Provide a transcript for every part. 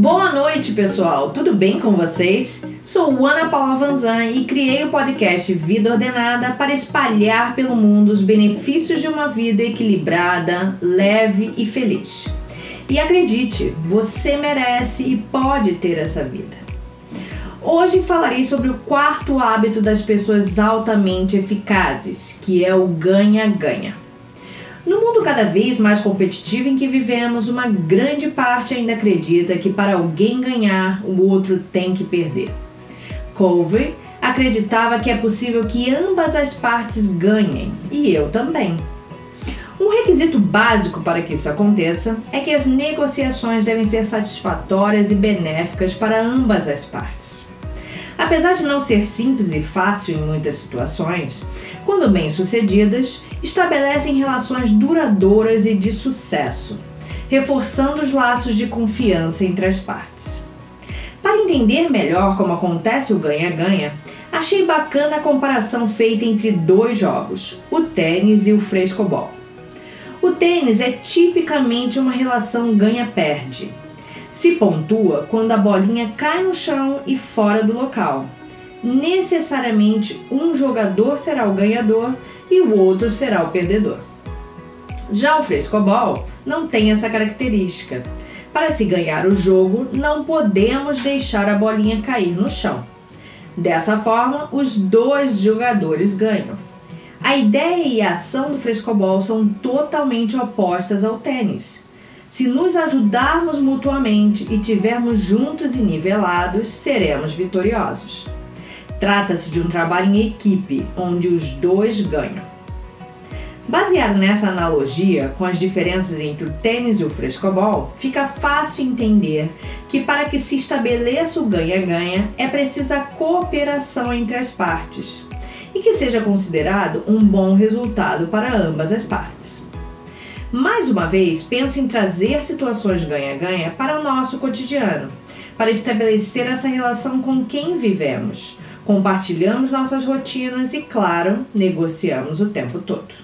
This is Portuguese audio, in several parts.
Boa noite, pessoal. Tudo bem com vocês? Sou Ana Paula Vanzan e criei o podcast Vida Ordenada para espalhar pelo mundo os benefícios de uma vida equilibrada, leve e feliz. E acredite, você merece e pode ter essa vida. Hoje falarei sobre o quarto hábito das pessoas altamente eficazes, que é o ganha-ganha. No mundo cada vez mais competitivo em que vivemos, uma grande parte ainda acredita que para alguém ganhar, o outro tem que perder. Covey acreditava que é possível que ambas as partes ganhem, e eu também. Um requisito básico para que isso aconteça é que as negociações devem ser satisfatórias e benéficas para ambas as partes. Apesar de não ser simples e fácil em muitas situações, quando bem-sucedidas, estabelecem relações duradouras e de sucesso, reforçando os laços de confiança entre as partes. Para entender melhor como acontece o ganha-ganha, achei bacana a comparação feita entre dois jogos, o tênis e o frescobol. O tênis é tipicamente uma relação ganha-perde, se pontua quando a bolinha cai no chão e fora do local. Necessariamente um jogador será o ganhador e o outro será o perdedor. Já o frescobol não tem essa característica. Para se ganhar o jogo, não podemos deixar a bolinha cair no chão. Dessa forma, os dois jogadores ganham. A ideia e a ação do frescobol são totalmente opostas ao tênis. Se nos ajudarmos mutuamente e tivermos juntos e nivelados, seremos vitoriosos. Trata-se de um trabalho em equipe, onde os dois ganham. Baseado nessa analogia com as diferenças entre o tênis e o frescobol, fica fácil entender que para que se estabeleça o ganha-ganha é precisa cooperação entre as partes e que seja considerado um bom resultado para ambas as partes. Mais uma vez, penso em trazer situações ganha-ganha para o nosso cotidiano, para estabelecer essa relação com quem vivemos. Compartilhamos nossas rotinas e, claro, negociamos o tempo todo.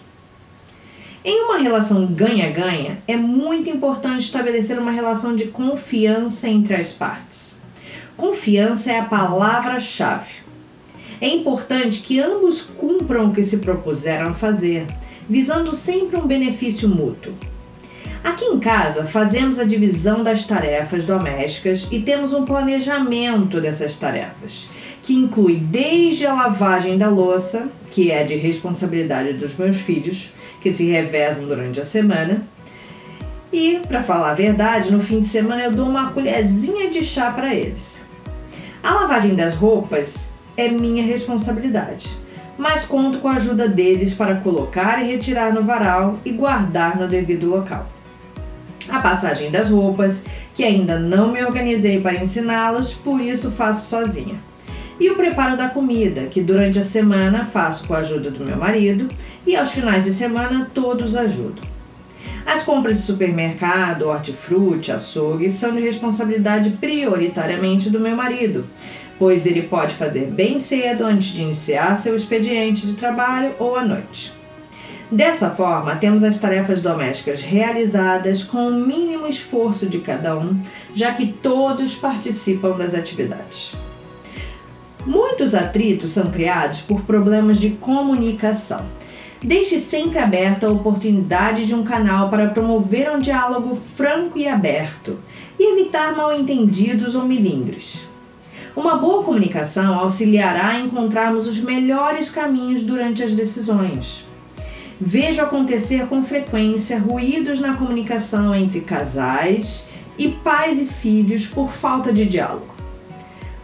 Em uma relação ganha-ganha, é muito importante estabelecer uma relação de confiança entre as partes. Confiança é a palavra-chave. É importante que ambos cumpram o que se propuseram a fazer visando sempre um benefício mútuo. Aqui em casa, fazemos a divisão das tarefas domésticas e temos um planejamento dessas tarefas, que inclui desde a lavagem da louça, que é de responsabilidade dos meus filhos, que se revezam durante a semana, e, para falar a verdade, no fim de semana eu dou uma colherzinha de chá para eles. A lavagem das roupas é minha responsabilidade mas conto com a ajuda deles para colocar e retirar no varal e guardar no devido local. A passagem das roupas, que ainda não me organizei para ensiná-los, por isso faço sozinha. E o preparo da comida, que durante a semana faço com a ajuda do meu marido e aos finais de semana todos ajudam. As compras de supermercado, hortifruti, açougue são de responsabilidade prioritariamente do meu marido, pois ele pode fazer bem cedo antes de iniciar seu expediente de trabalho ou à noite. Dessa forma, temos as tarefas domésticas realizadas com o mínimo esforço de cada um, já que todos participam das atividades. Muitos atritos são criados por problemas de comunicação. Deixe sempre aberta a oportunidade de um canal para promover um diálogo franco e aberto e evitar mal-entendidos ou milindres. Uma boa comunicação auxiliará a encontrarmos os melhores caminhos durante as decisões. Vejo acontecer com frequência ruídos na comunicação entre casais e pais e filhos por falta de diálogo.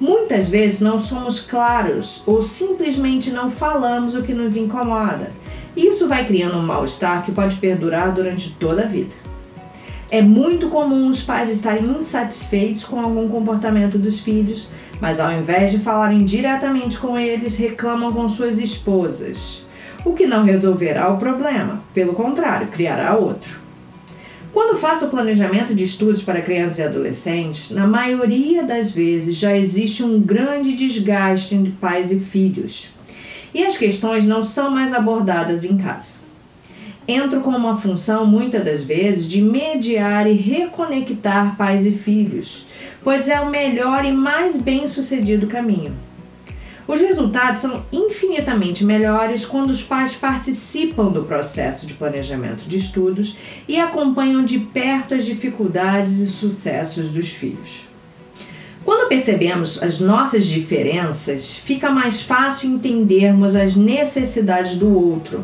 Muitas vezes não somos claros ou simplesmente não falamos o que nos incomoda. Isso vai criando um mal-estar que pode perdurar durante toda a vida. É muito comum os pais estarem insatisfeitos com algum comportamento dos filhos, mas ao invés de falarem diretamente com eles, reclamam com suas esposas, o que não resolverá o problema, pelo contrário, criará outro. Quando faço o planejamento de estudos para crianças e adolescentes, na maioria das vezes já existe um grande desgaste entre pais e filhos, e as questões não são mais abordadas em casa entro com uma função, muitas das vezes, de mediar e reconectar pais e filhos, pois é o melhor e mais bem sucedido caminho. Os resultados são infinitamente melhores quando os pais participam do processo de planejamento de estudos e acompanham de perto as dificuldades e sucessos dos filhos. Quando percebemos as nossas diferenças, fica mais fácil entendermos as necessidades do outro,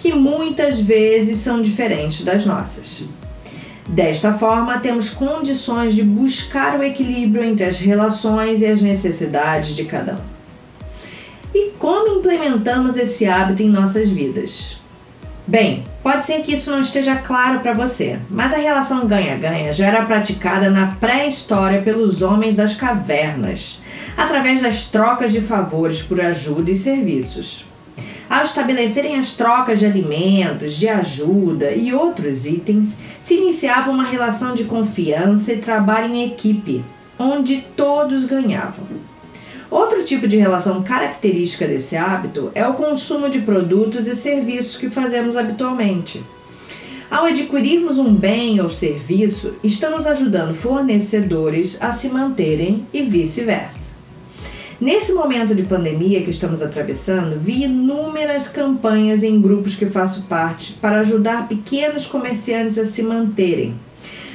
que muitas vezes são diferentes das nossas. Desta forma, temos condições de buscar o equilíbrio entre as relações e as necessidades de cada um. Implementamos esse hábito em nossas vidas? Bem, pode ser que isso não esteja claro para você, mas a relação ganha-ganha já era praticada na pré-história pelos homens das cavernas, através das trocas de favores por ajuda e serviços. Ao estabelecerem as trocas de alimentos, de ajuda e outros itens, se iniciava uma relação de confiança e trabalho em equipe, onde todos ganhavam. Outro tipo de relação característica desse hábito é o consumo de produtos e serviços que fazemos habitualmente. Ao adquirirmos um bem ou serviço, estamos ajudando fornecedores a se manterem e vice-versa. Nesse momento de pandemia que estamos atravessando, vi inúmeras campanhas em grupos que faço parte para ajudar pequenos comerciantes a se manterem,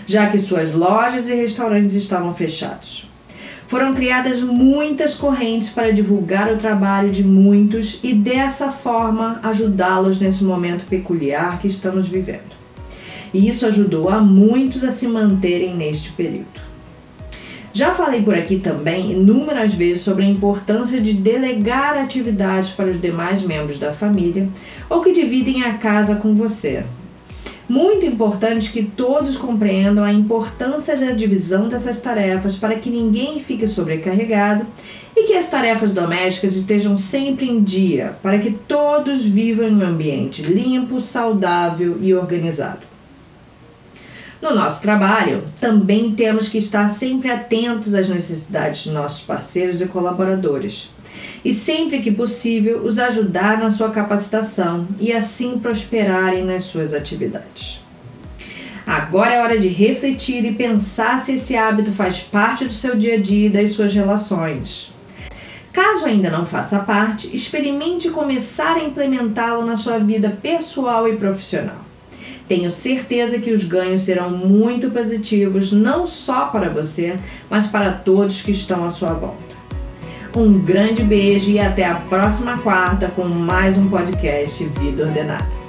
já que suas lojas e restaurantes estavam fechados. Foram criadas muitas correntes para divulgar o trabalho de muitos e dessa forma ajudá-los nesse momento peculiar que estamos vivendo. E isso ajudou a muitos a se manterem neste período. Já falei por aqui também inúmeras vezes sobre a importância de delegar atividades para os demais membros da família ou que dividem a casa com você, muito importante que todos compreendam a importância da divisão dessas tarefas para que ninguém fique sobrecarregado e que as tarefas domésticas estejam sempre em dia, para que todos vivam em um ambiente limpo, saudável e organizado. No nosso trabalho, também temos que estar sempre atentos às necessidades de nossos parceiros e colaboradores e, sempre que possível, os ajudar na sua capacitação e assim prosperarem nas suas atividades. Agora é hora de refletir e pensar se esse hábito faz parte do seu dia a dia e das suas relações. Caso ainda não faça parte, experimente começar a implementá-lo na sua vida pessoal e profissional. Tenho certeza que os ganhos serão muito positivos, não só para você, mas para todos que estão à sua volta. Um grande beijo e até a próxima quarta com mais um podcast Vida Ordenada.